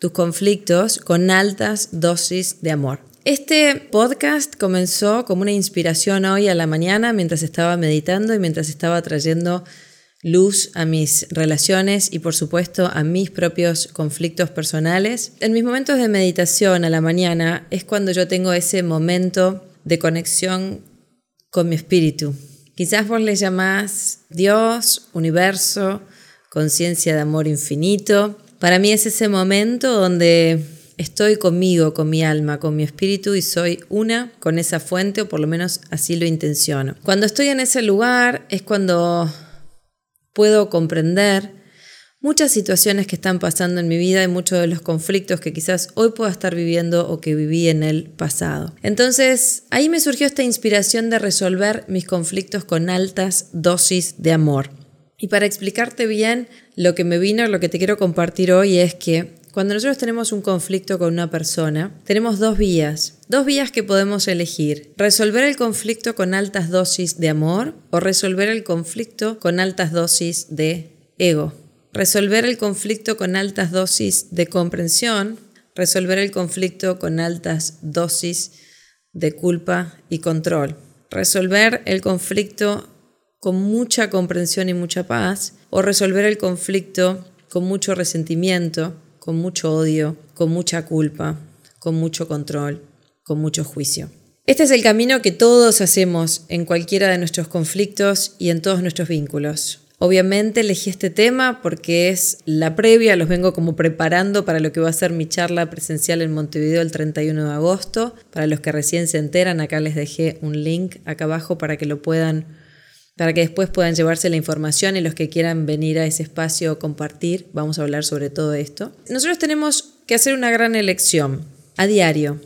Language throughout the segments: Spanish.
tus conflictos con altas dosis de amor. Este podcast comenzó como una inspiración hoy a la mañana mientras estaba meditando y mientras estaba trayendo luz a mis relaciones y por supuesto a mis propios conflictos personales. En mis momentos de meditación a la mañana es cuando yo tengo ese momento de conexión con mi espíritu. Quizás vos le llamás Dios, universo, conciencia de amor infinito. Para mí es ese momento donde estoy conmigo, con mi alma, con mi espíritu y soy una con esa fuente o por lo menos así lo intenciono. Cuando estoy en ese lugar es cuando puedo comprender muchas situaciones que están pasando en mi vida y muchos de los conflictos que quizás hoy pueda estar viviendo o que viví en el pasado. Entonces, ahí me surgió esta inspiración de resolver mis conflictos con altas dosis de amor. Y para explicarte bien lo que me vino, lo que te quiero compartir hoy es que cuando nosotros tenemos un conflicto con una persona, tenemos dos vías, dos vías que podemos elegir. Resolver el conflicto con altas dosis de amor o resolver el conflicto con altas dosis de ego. Resolver el conflicto con altas dosis de comprensión, resolver el conflicto con altas dosis de culpa y control. Resolver el conflicto con mucha comprensión y mucha paz, o resolver el conflicto con mucho resentimiento, con mucho odio, con mucha culpa, con mucho control, con mucho juicio. Este es el camino que todos hacemos en cualquiera de nuestros conflictos y en todos nuestros vínculos. Obviamente elegí este tema porque es la previa, los vengo como preparando para lo que va a ser mi charla presencial en Montevideo el 31 de agosto. Para los que recién se enteran, acá les dejé un link acá abajo para que lo puedan para que después puedan llevarse la información y los que quieran venir a ese espacio compartir, vamos a hablar sobre todo esto. Nosotros tenemos que hacer una gran elección a diario.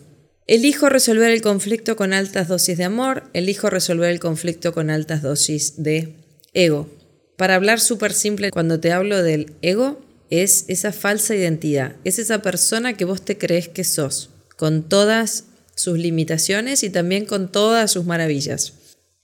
Elijo resolver el conflicto con altas dosis de amor, elijo resolver el conflicto con altas dosis de ego. Para hablar súper simple, cuando te hablo del ego, es esa falsa identidad, es esa persona que vos te crees que sos, con todas sus limitaciones y también con todas sus maravillas.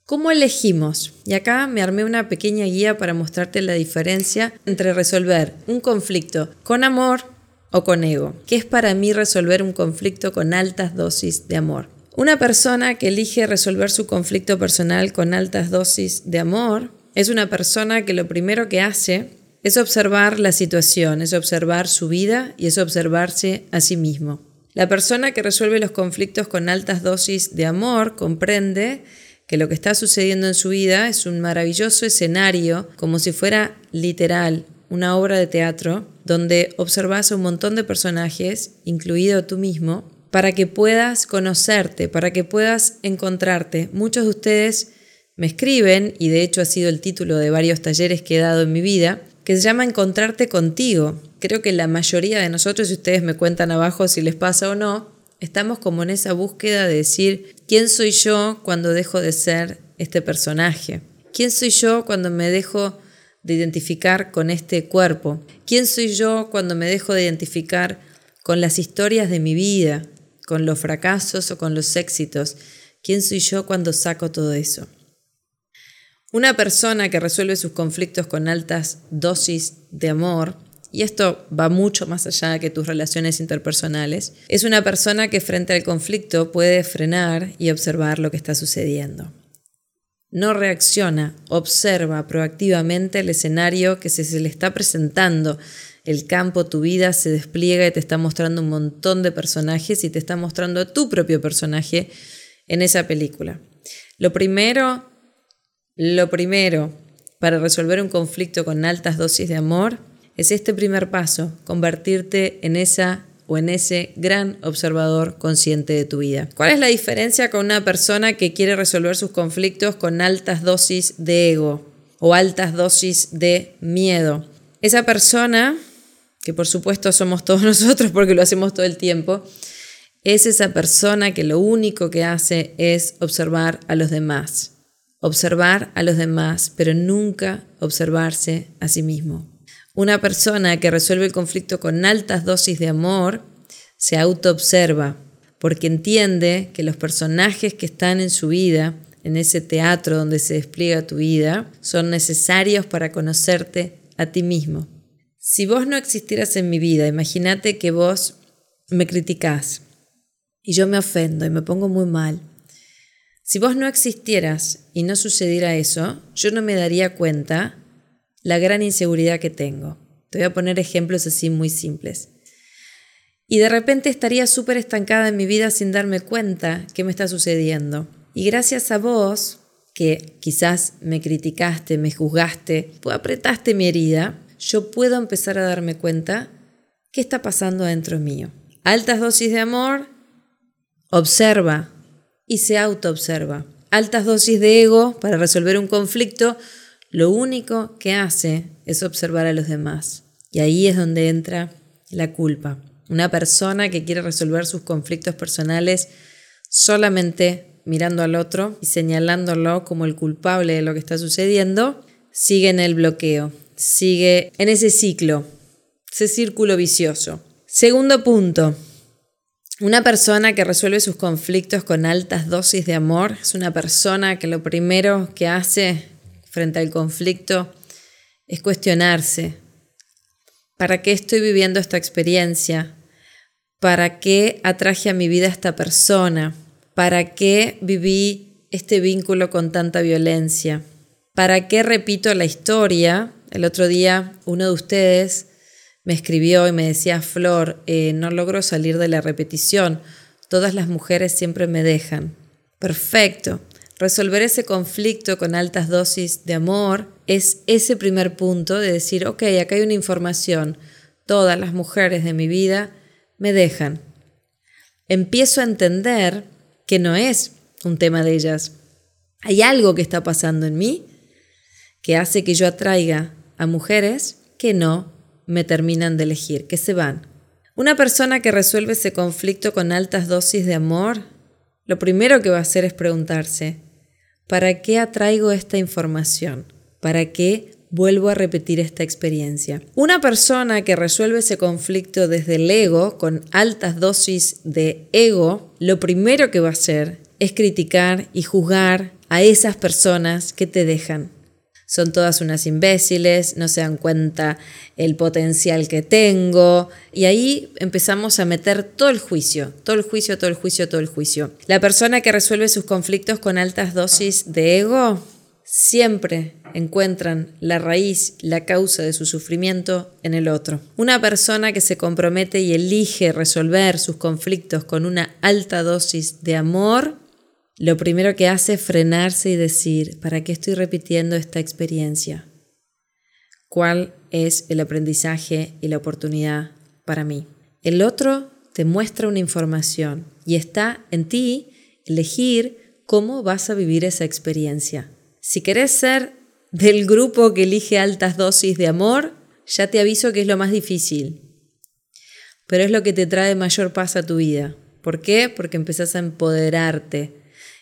¿Cómo elegimos? Y acá me armé una pequeña guía para mostrarte la diferencia entre resolver un conflicto con amor o con ego. ¿Qué es para mí resolver un conflicto con altas dosis de amor? Una persona que elige resolver su conflicto personal con altas dosis de amor es una persona que lo primero que hace es observar la situación, es observar su vida y es observarse a sí mismo. La persona que resuelve los conflictos con altas dosis de amor comprende que lo que está sucediendo en su vida es un maravilloso escenario, como si fuera literal, una obra de teatro, donde observas a un montón de personajes, incluido tú mismo, para que puedas conocerte, para que puedas encontrarte. Muchos de ustedes me escriben, y de hecho ha sido el título de varios talleres que he dado en mi vida, que se llama Encontrarte contigo. Creo que la mayoría de nosotros, si ustedes me cuentan abajo si les pasa o no, Estamos como en esa búsqueda de decir, ¿quién soy yo cuando dejo de ser este personaje? ¿Quién soy yo cuando me dejo de identificar con este cuerpo? ¿Quién soy yo cuando me dejo de identificar con las historias de mi vida, con los fracasos o con los éxitos? ¿Quién soy yo cuando saco todo eso? Una persona que resuelve sus conflictos con altas dosis de amor y esto va mucho más allá que tus relaciones interpersonales, es una persona que frente al conflicto puede frenar y observar lo que está sucediendo. No reacciona, observa proactivamente el escenario que se, le está presentando. El campo, tu vida se despliega y te está mostrando un montón de personajes y te está mostrando a tu propio personaje en esa película. Lo primero, lo primero para resolver un conflicto con altas dosis de amor es este primer paso, convertirte en esa o en ese gran observador consciente de tu vida. ¿Cuál es la diferencia con una persona que quiere resolver sus conflictos con altas dosis de ego o altas dosis de miedo? Esa persona que por supuesto somos todos nosotros porque lo hacemos todo el tiempo, es esa persona que lo único que hace es observar a los demás. Observar a los demás, pero nunca observarse a sí mismo. Una persona que resuelve el conflicto con altas dosis de amor se autoobserva porque entiende que los personajes que están en su vida, en ese teatro donde se despliega tu vida, son necesarios para conocerte a ti mismo. Si vos no existieras en mi vida, imagínate que vos me criticás y yo me ofendo y me pongo muy mal. Si vos no existieras y no sucediera eso, yo no me daría cuenta la gran inseguridad que tengo. Te voy a poner ejemplos así muy simples. Y de repente estaría súper estancada en mi vida sin darme cuenta qué me está sucediendo. Y gracias a vos, que quizás me criticaste, me juzgaste, pues apretaste mi herida, yo puedo empezar a darme cuenta qué está pasando dentro mío. Altas dosis de amor, observa y se autoobserva. Altas dosis de ego para resolver un conflicto, lo único que hace es observar a los demás. Y ahí es donde entra la culpa. Una persona que quiere resolver sus conflictos personales solamente mirando al otro y señalándolo como el culpable de lo que está sucediendo, sigue en el bloqueo, sigue en ese ciclo, ese círculo vicioso. Segundo punto, una persona que resuelve sus conflictos con altas dosis de amor es una persona que lo primero que hace frente al conflicto es cuestionarse, ¿para qué estoy viviendo esta experiencia? ¿Para qué atraje a mi vida esta persona? ¿Para qué viví este vínculo con tanta violencia? ¿Para qué repito la historia? El otro día uno de ustedes me escribió y me decía, Flor, eh, no logro salir de la repetición, todas las mujeres siempre me dejan. Perfecto. Resolver ese conflicto con altas dosis de amor es ese primer punto de decir, ok, acá hay una información, todas las mujeres de mi vida me dejan. Empiezo a entender que no es un tema de ellas. Hay algo que está pasando en mí que hace que yo atraiga a mujeres que no me terminan de elegir, que se van. Una persona que resuelve ese conflicto con altas dosis de amor, lo primero que va a hacer es preguntarse, ¿para qué atraigo esta información? ¿Para qué vuelvo a repetir esta experiencia. Una persona que resuelve ese conflicto desde el ego, con altas dosis de ego, lo primero que va a hacer es criticar y juzgar a esas personas que te dejan. Son todas unas imbéciles, no se dan cuenta el potencial que tengo. Y ahí empezamos a meter todo el juicio, todo el juicio, todo el juicio, todo el juicio. La persona que resuelve sus conflictos con altas dosis de ego siempre encuentran la raíz, la causa de su sufrimiento en el otro. Una persona que se compromete y elige resolver sus conflictos con una alta dosis de amor, lo primero que hace es frenarse y decir, ¿para qué estoy repitiendo esta experiencia? ¿Cuál es el aprendizaje y la oportunidad para mí? El otro te muestra una información y está en ti elegir cómo vas a vivir esa experiencia. Si querés ser del grupo que elige altas dosis de amor, ya te aviso que es lo más difícil. Pero es lo que te trae mayor paz a tu vida. ¿Por qué? Porque empezás a empoderarte,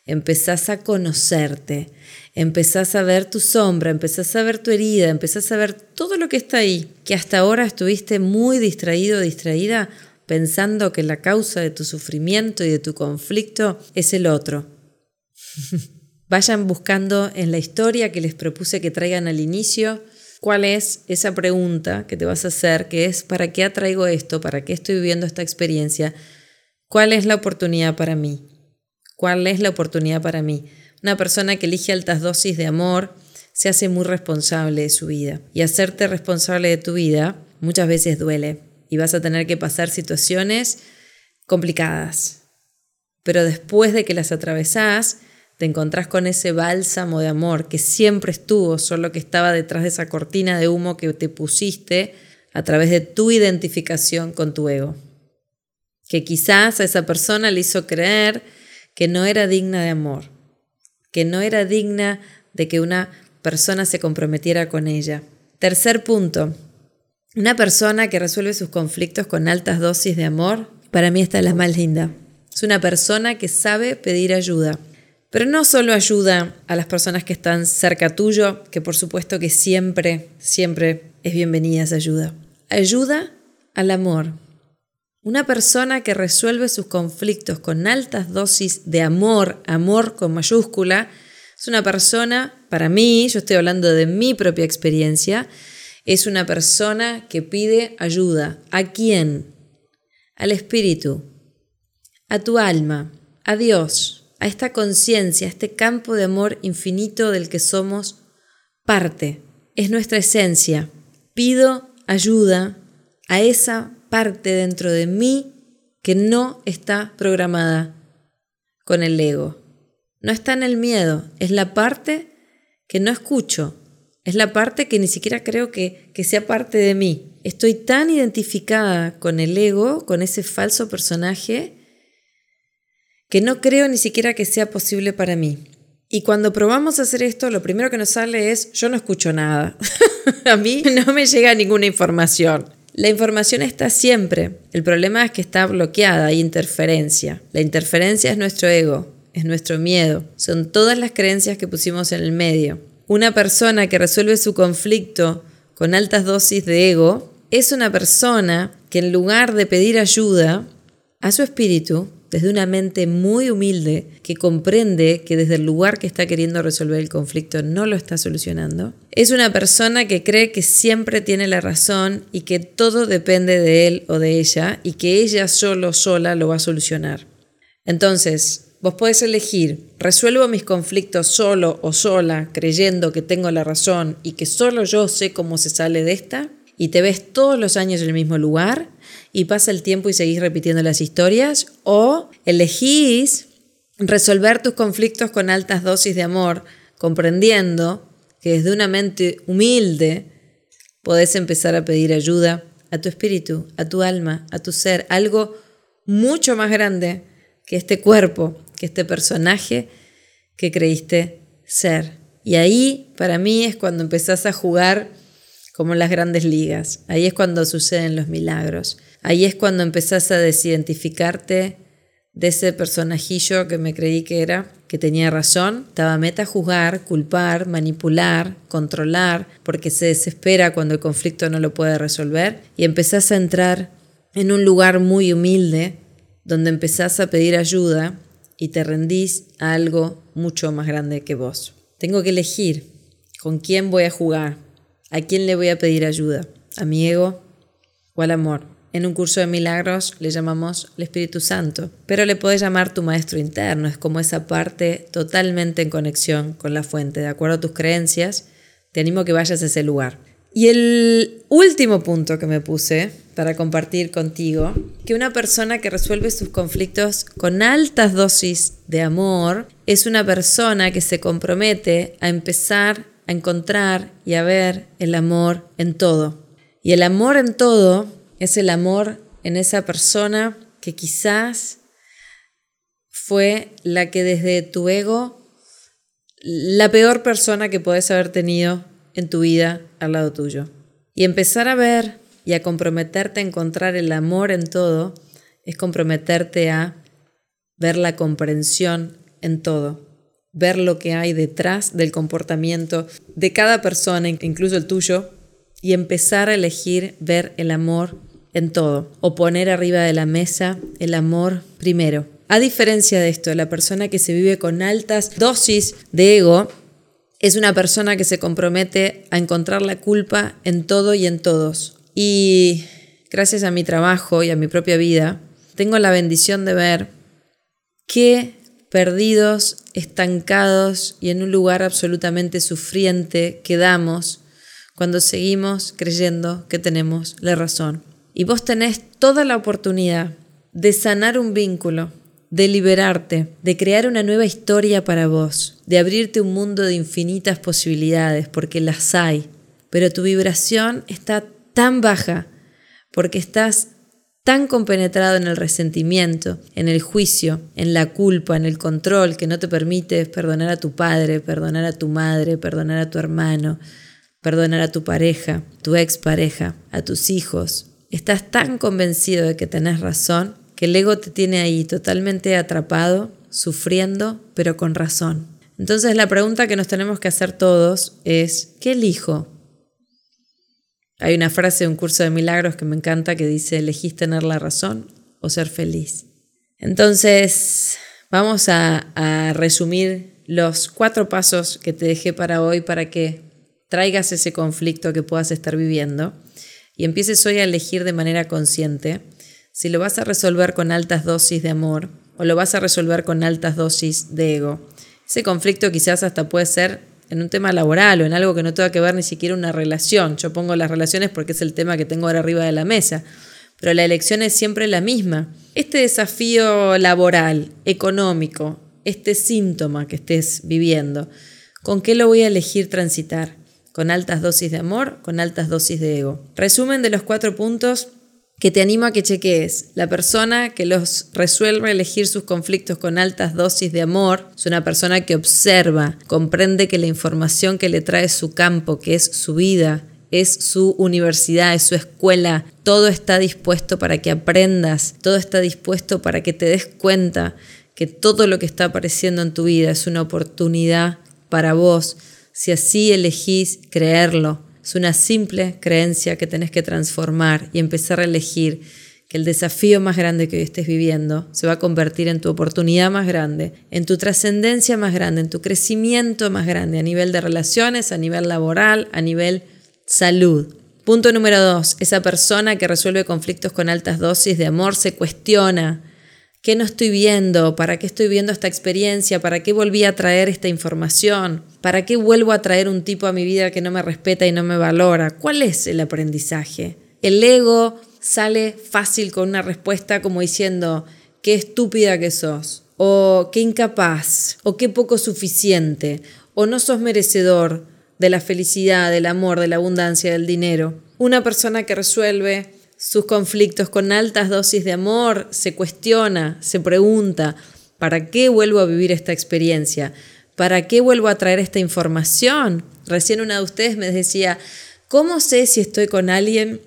empezás a conocerte, empezás a ver tu sombra, empezás a ver tu herida, empezás a ver todo lo que está ahí, que hasta ahora estuviste muy distraído, distraída, pensando que la causa de tu sufrimiento y de tu conflicto es el otro. Vayan buscando en la historia que les propuse que traigan al inicio cuál es esa pregunta que te vas a hacer, que es ¿para qué atraigo esto? ¿Para qué estoy viviendo esta experiencia? ¿Cuál es la oportunidad para mí? ¿Cuál es la oportunidad para mí? Una persona que elige altas dosis de amor se hace muy responsable de su vida. Y hacerte responsable de tu vida muchas veces duele. Y vas a tener que pasar situaciones complicadas. Pero después de que las atravesás, te encontrás con ese bálsamo de amor que siempre estuvo, solo que estaba detrás de esa cortina de humo que te pusiste a través de tu identificación con tu ego. Que quizás a esa persona le hizo creer que no era digna de amor, que no era digna de que una persona se comprometiera con ella. Tercer punto, Una persona que resuelve sus conflictos con altas dosis de amor, para mí esta es la más linda. Es una persona que sabe pedir ayuda. Pero no solo ayuda a las personas que están cerca tuyo, que por supuesto que siempre, siempre es bienvenida esa ayuda. Ayuda al amor. Una persona que resuelve sus conflictos con altas dosis de amor, amor con mayúscula, es una persona, para mí, yo estoy hablando de mi propia experiencia, es una persona que pide ayuda. ¿A quién? Al espíritu, a tu alma, a Dios, a esta conciencia, a este campo de amor infinito del que somos parte. Es nuestra esencia. Pido ayuda a esa parte dentro de mí que no está programada con el ego. No está en el miedo, es la parte que no escucho, es la parte que ni siquiera creo que, que sea parte de mí. Estoy tan identificada con el ego, con ese falso personaje, que no creo ni siquiera que sea posible para mí. Y cuando probamos a hacer esto, lo primero que nos sale es, yo no escucho nada. a mí no me llega ninguna información. La información está siempre. El problema es que está bloqueada, hay interferencia. La interferencia es nuestro ego, es nuestro miedo. Son todas las creencias que pusimos en el medio. Una persona que resuelve su conflicto con altas dosis de ego es una persona que en lugar de pedir ayuda a su espíritu, desde una mente muy humilde que comprende que desde el lugar que está queriendo resolver el conflicto no lo está solucionando, es una persona que cree que siempre tiene la razón y que todo depende de él o de ella y que ella solo sola lo va a solucionar. Entonces, Vos podés elegir, resuelvo mis conflictos solo o sola, creyendo que tengo la razón y que solo yo sé cómo se sale de esta, y te ves todos los años en el mismo lugar, y pasa el tiempo y seguís repitiendo las historias, o elegís resolver tus conflictos con altas dosis de amor, comprendiendo que desde una mente humilde podés empezar a pedir ayuda a tu espíritu, a tu alma, a tu ser, algo mucho más grande que este cuerpo que este personaje que creíste ser. Y ahí, para mí, es cuando empezás a jugar como en las grandes ligas. Ahí es cuando suceden los milagros. Ahí es cuando empezás a desidentificarte de ese personajillo que me creí que era, que tenía razón. Estaba meta juzgar, culpar, manipular, controlar, porque se desespera cuando el conflicto no lo puede resolver. Y empezás a entrar en un lugar muy humilde, donde empezás a pedir ayuda y te rendís a algo mucho más grande que vos. Tengo que elegir con quién voy a jugar, a quién le voy a pedir ayuda, a mi ego o al amor. En un curso de milagros le llamamos el Espíritu Santo, pero le puedes llamar tu maestro interno, es como esa parte totalmente en conexión con la fuente, de acuerdo a tus creencias. Te animo que vayas a ese lugar. Y el último punto que me puse para compartir contigo, que una persona que resuelve sus conflictos con altas dosis de amor es una persona que se compromete a empezar a encontrar y a ver el amor en todo. Y el amor en todo es el amor en esa persona que quizás fue la que desde tu ego, la peor persona que puedes haber tenido en tu vida al lado tuyo. Y empezar a ver y a comprometerte a encontrar el amor en todo es comprometerte a ver la comprensión en todo, ver lo que hay detrás del comportamiento de cada persona, incluso el tuyo, y empezar a elegir ver el amor en todo, o poner arriba de la mesa el amor primero. A diferencia de esto, la persona que se vive con altas dosis de ego es una persona que se compromete a encontrar la culpa en todo y en todos. Y gracias a mi trabajo y a mi propia vida, tengo la bendición de ver qué perdidos, estancados y en un lugar absolutamente sufriente quedamos cuando seguimos creyendo que tenemos la razón. Y vos tenés toda la oportunidad de sanar un vínculo, de liberarte, de crear una nueva historia para vos, de abrirte un mundo de infinitas posibilidades, porque las hay, pero tu vibración está tan baja porque estás tan compenetrado en el resentimiento, en el juicio, en la culpa, en el control que no te permite perdonar a tu padre, perdonar a tu madre, perdonar a tu hermano, perdonar a tu pareja, tu expareja, a tus hijos. Estás tan convencido de que tenés razón que el ego te tiene ahí totalmente atrapado, sufriendo, pero con razón. Entonces la pregunta que nos tenemos que hacer todos es, ¿qué elijo? Hay una frase de un curso de milagros que me encanta que dice, ¿elegís tener la razón o ser feliz? Entonces, vamos a, a resumir los cuatro pasos que te dejé para hoy para que traigas ese conflicto que puedas estar viviendo y empieces hoy a elegir de manera consciente si lo vas a resolver con altas dosis de amor o lo vas a resolver con altas dosis de ego. Ese conflicto quizás hasta puede ser en un tema laboral o en algo que no tenga que ver ni siquiera una relación. Yo pongo las relaciones porque es el tema que tengo ahora arriba de la mesa, pero la elección es siempre la misma. Este desafío laboral, económico, este síntoma que estés viviendo, ¿con qué lo voy a elegir transitar? Con altas dosis de amor, con altas dosis de ego. Resumen de los cuatro puntos que te animo a que cheques. La persona que los resuelve elegir sus conflictos con altas dosis de amor es una persona que observa, comprende que la información que le trae su campo, que es su vida, es su universidad, es su escuela, todo está dispuesto para que aprendas, todo está dispuesto para que te des cuenta que todo lo que está apareciendo en tu vida es una oportunidad para vos si así elegís creerlo. Es una simple creencia que tenés que transformar y empezar a elegir que el desafío más grande que hoy estés viviendo se va a convertir en tu oportunidad más grande, en tu trascendencia más grande, en tu crecimiento más grande a nivel de relaciones, a nivel laboral, a nivel salud. Punto número dos, esa persona que resuelve conflictos con altas dosis de amor se cuestiona ¿Qué no estoy viendo? ¿Para qué estoy viendo esta experiencia? ¿Para qué volví a traer esta información? ¿Para qué vuelvo a traer un tipo a mi vida que no me respeta y no me valora? ¿Cuál es el aprendizaje? El ego sale fácil con una respuesta como diciendo, qué estúpida que sos, o qué incapaz, o qué poco suficiente, o no sos merecedor de la felicidad, del amor, de la abundancia, del dinero. Una persona que resuelve sus conflictos con altas dosis de amor, se cuestiona, se pregunta, ¿para qué vuelvo a vivir esta experiencia? ¿Para qué vuelvo a traer esta información? Recién una de ustedes me decía, ¿cómo sé si estoy con alguien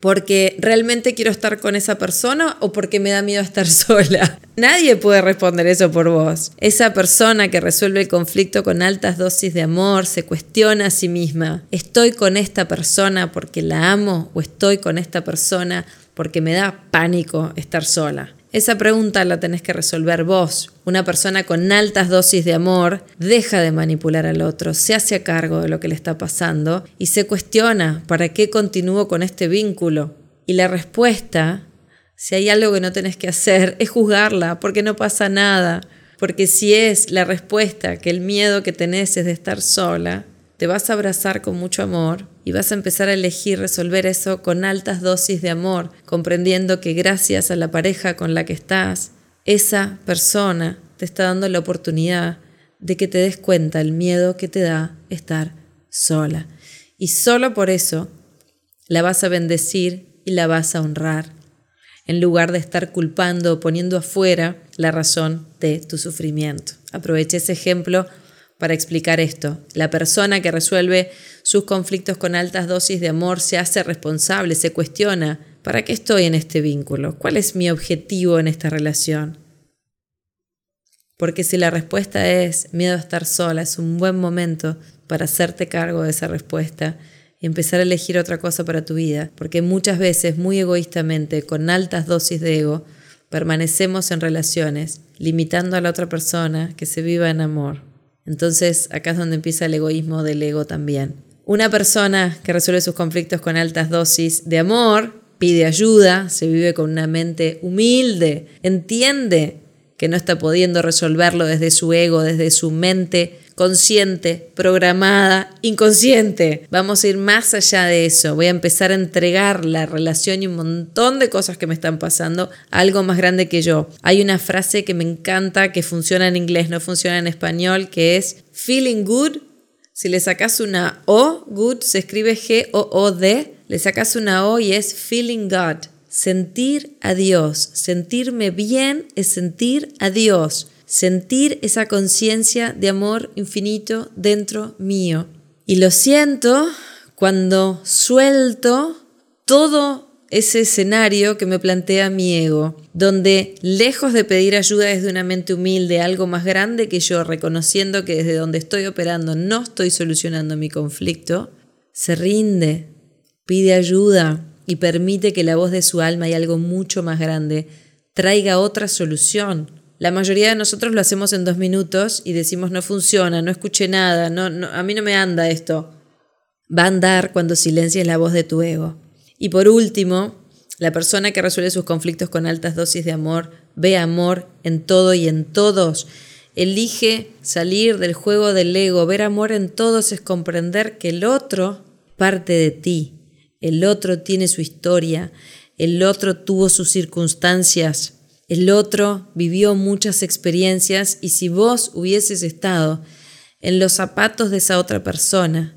porque realmente quiero estar con esa persona o porque me da miedo estar sola. Nadie puede responder eso por vos. Esa persona que resuelve el conflicto con altas dosis de amor se cuestiona a sí misma, ¿estoy con esta persona porque la amo o estoy con esta persona porque me da pánico estar sola? Esa pregunta la tenés que resolver vos. Una persona con altas dosis de amor deja de manipular al otro, se hace a cargo de lo que le está pasando y se cuestiona, ¿para qué continúo con este vínculo? Y la respuesta, si hay algo que no tenés que hacer, es juzgarla, porque no pasa nada. Porque si es la respuesta que el miedo que tenés es de estar sola, te vas a abrazar con mucho amor y vas a empezar a elegir resolver eso con altas dosis de amor, comprendiendo que gracias a la pareja con la que estás, esa persona te está dando la oportunidad de que te des cuenta el miedo que te da estar sola. Y solo por eso la vas a bendecir y la vas a honrar, en lugar de estar culpando o poniendo afuera la razón de tu sufrimiento. Aproveche ese ejemplo para explicar esto. La persona que resuelve sus conflictos con altas dosis de amor se hace responsable, se cuestiona, ¿para qué estoy en este vínculo? ¿Cuál es mi objetivo en esta relación? Porque si la respuesta es miedo a estar sola, es un buen momento para hacerte cargo de esa respuesta y empezar a elegir otra cosa para tu vida, porque muchas veces, muy egoístamente, con altas dosis de ego, permanecemos en relaciones, limitando a la otra persona que se viva en amor. Entonces acá es donde empieza el egoísmo del ego también. Una persona que resuelve sus conflictos con altas dosis de amor, pide ayuda, se vive con una mente humilde, entiende que no está pudiendo resolverlo desde su ego, desde su mente consciente, programada, inconsciente. Vamos a ir más allá de eso. Voy a empezar a entregar la relación y un montón de cosas que me están pasando a algo más grande que yo. Hay una frase que me encanta, que funciona en inglés, no funciona en español, que es feeling good. Si le sacas una O, good, se escribe G-O-O-D, le sacas una O y es feeling God. Sentir a Dios. Sentirme bien es sentir a Dios sentir esa conciencia de amor infinito dentro mío. Y lo siento Cuando suelto todo ese escenario que me plantea mi ego, donde lejos de pedir ayuda desde una mente humilde, algo más grande que yo, reconociendo que desde donde estoy operando no estoy solucionando mi conflicto, se rinde, pide ayuda y permite que la voz de su alma y algo mucho más grande traiga otra solución. La mayoría de nosotros lo hacemos en dos minutos y decimos no funciona, no escuché nada, no, a mí no me anda esto. Va a andar cuando silencias la voz de tu ego. Y por último, la persona que resuelve sus conflictos con altas dosis de amor ve amor en todo y en todos. Elige salir del juego del ego. Ver amor en todos es comprender que el otro parte de ti. El otro tiene su historia. El otro tuvo sus circunstancias. El otro vivió muchas experiencias y si vos hubieses estado en los zapatos de esa otra persona,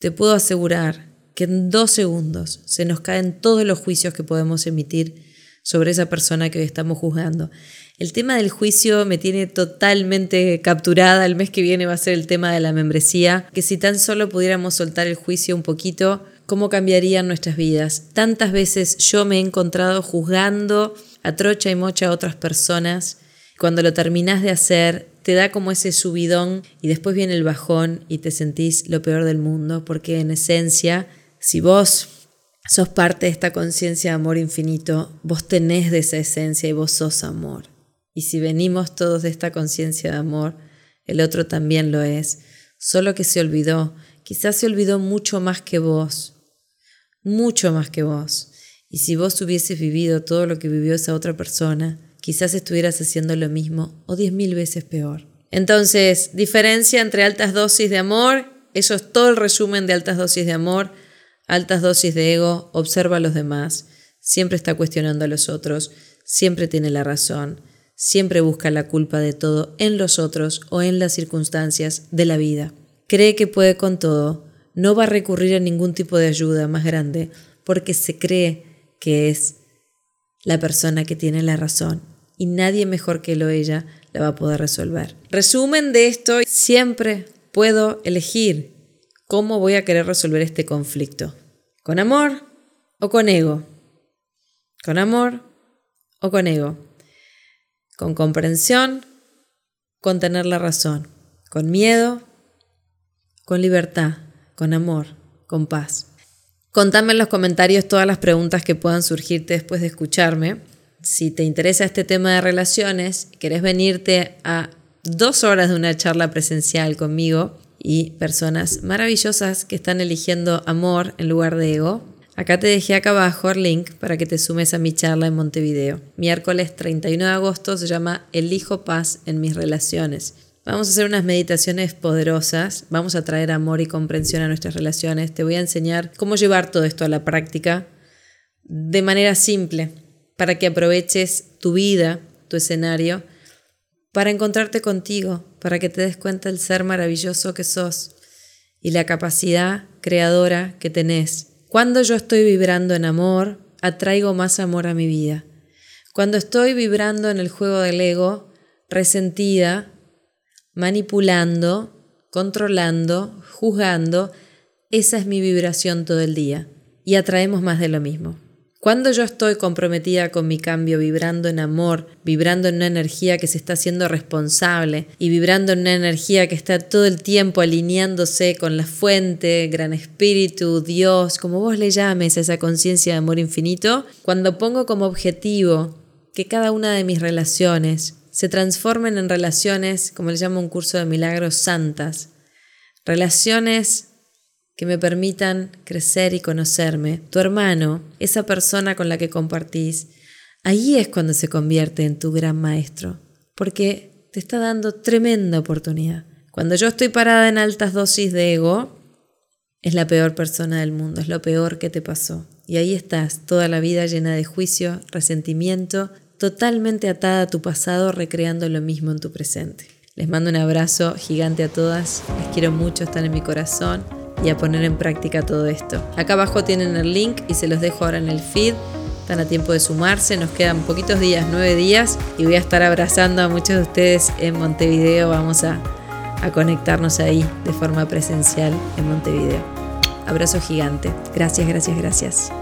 te puedo asegurar que en dos segundos se nos caen todos los juicios que podemos emitir sobre esa persona que hoy estamos juzgando. El tema del juicio me tiene totalmente capturada. El mes que viene va a ser el tema de la membresía, que si tan solo pudiéramos soltar el juicio un poquito, ¿cómo cambiarían nuestras vidas? Tantas veces yo me he encontrado juzgando a trocha y mocha a otras personas. Cuando lo terminás de hacer, te da como ese subidón y después viene el bajón y te sentís lo peor del mundo, porque en esencia si vos sos parte de esta conciencia de amor infinito, vos tenés de esa esencia y vos sos amor. Y si venimos todos de esta conciencia de amor, el otro también lo es. Solo que se olvidó, quizás se olvidó mucho más que vos, mucho más que vos. Y si vos hubieses vivido todo lo que vivió esa otra persona, quizás estuvieras haciendo lo mismo o diez mil veces peor. Entonces, diferencia entre altas dosis de amor, eso es todo el resumen de altas dosis de amor altas dosis de ego, observa a los demás, siempre está cuestionando a los otros, siempre tiene la razón, siempre busca la culpa de todo en los otros o en las circunstancias de la vida. Cree que puede con todo, no va a recurrir a ningún tipo de ayuda más grande porque se cree que es la persona que tiene la razón y nadie mejor que lo ella la va a poder resolver. Resumen de esto, siempre puedo elegir ¿Cómo voy a querer resolver este conflicto? ¿Con amor o con ego? ¿Con amor o con ego? ¿Con comprensión? ¿Con tener la razón? ¿Con miedo? ¿Con libertad? ¿Con amor? ¿Con paz? Contame en los comentarios todas las preguntas que puedan surgirte después de escucharme. Si te interesa este tema de relaciones, querés venirte a dos horas de una charla presencial conmigo, y personas maravillosas que están eligiendo amor en lugar de ego. Acá te dejé acá abajo el link para que te sumes a mi charla en Montevideo. Miércoles 31 de agosto se llama Elijo paz en mis relaciones. Vamos a hacer unas meditaciones poderosas, vamos a traer amor y comprensión a nuestras relaciones. Te voy a enseñar cómo llevar todo esto a la práctica de manera simple para que aproveches tu vida, tu escenario para encontrarte contigo, para que te des cuenta del ser maravilloso que sos y la capacidad creadora que tenés. Cuando yo estoy vibrando en amor, atraigo más amor a mi vida. Cuando estoy vibrando en el juego del ego, resentida, manipulando, controlando, juzgando, esa es mi vibración todo el día y atraemos más de lo mismo. Cuando yo estoy comprometida con mi cambio, vibrando en amor, vibrando en una energía que se está haciendo responsable y vibrando en una energía que está todo el tiempo alineándose con la fuente, gran espíritu, Dios, como vos le llames a esa conciencia de amor infinito, cuando pongo como objetivo que cada una de mis relaciones se transformen en relaciones, como le llamo un curso de milagros, santas, relaciones que me permitan crecer y conocerme. Tu hermano, esa persona con la que compartís, ahí es cuando se convierte en tu gran maestro, porque te está dando tremenda oportunidad. Cuando yo estoy parada en altas dosis de ego, es la peor persona del mundo, es lo peor que te pasó. Y ahí estás, toda la vida llena de juicio, resentimiento, totalmente atada a tu pasado, recreando lo mismo en tu presente. Les mando un abrazo gigante a todas, les quiero mucho, están en mi corazón y a poner en práctica todo esto. Acá abajo tienen el link y se los dejo ahora en el feed. Están a tiempo de sumarse, nos quedan poquitos días, nueve días, y voy a estar abrazando a muchos de ustedes en Montevideo. Vamos a, a conectarnos ahí de forma presencial en Montevideo. Abrazo gigante. Gracias, gracias, gracias.